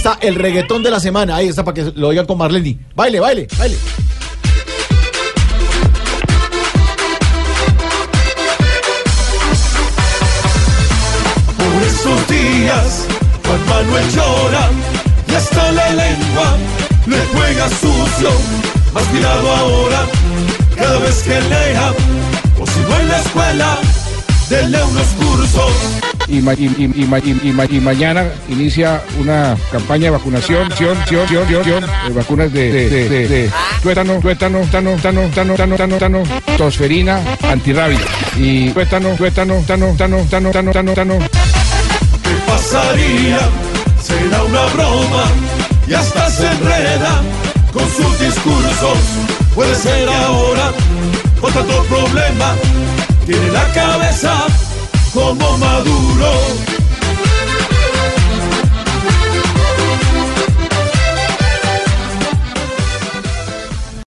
Está el reggaetón de la semana. Ahí está para que lo oigan con Marlene. Baile, baile, baile. Por esos días, Juan Manuel llora y hasta la lengua le juega sucio. Más cuidado ahora, cada vez que lea, o si no en la escuela, denle unos cursos. Y, ma- y, y- ma- y- y ma- y mañana inicia una campaña de vacunación, ción, ción, ción, ción, ción, de vacunas de, de, de, de- de tuétano, tuétano, tano, tano, tano, tano, tano, tano, tosferina, antirrábica. Y tuétano, tuétano, tano, tano, tano, tano, tano, tano. ¿Qué pasaría? Será una broma y hasta se enreda con sus discursos. Puede ser ahora con tanto problema. Tiene la cabeza como maduro.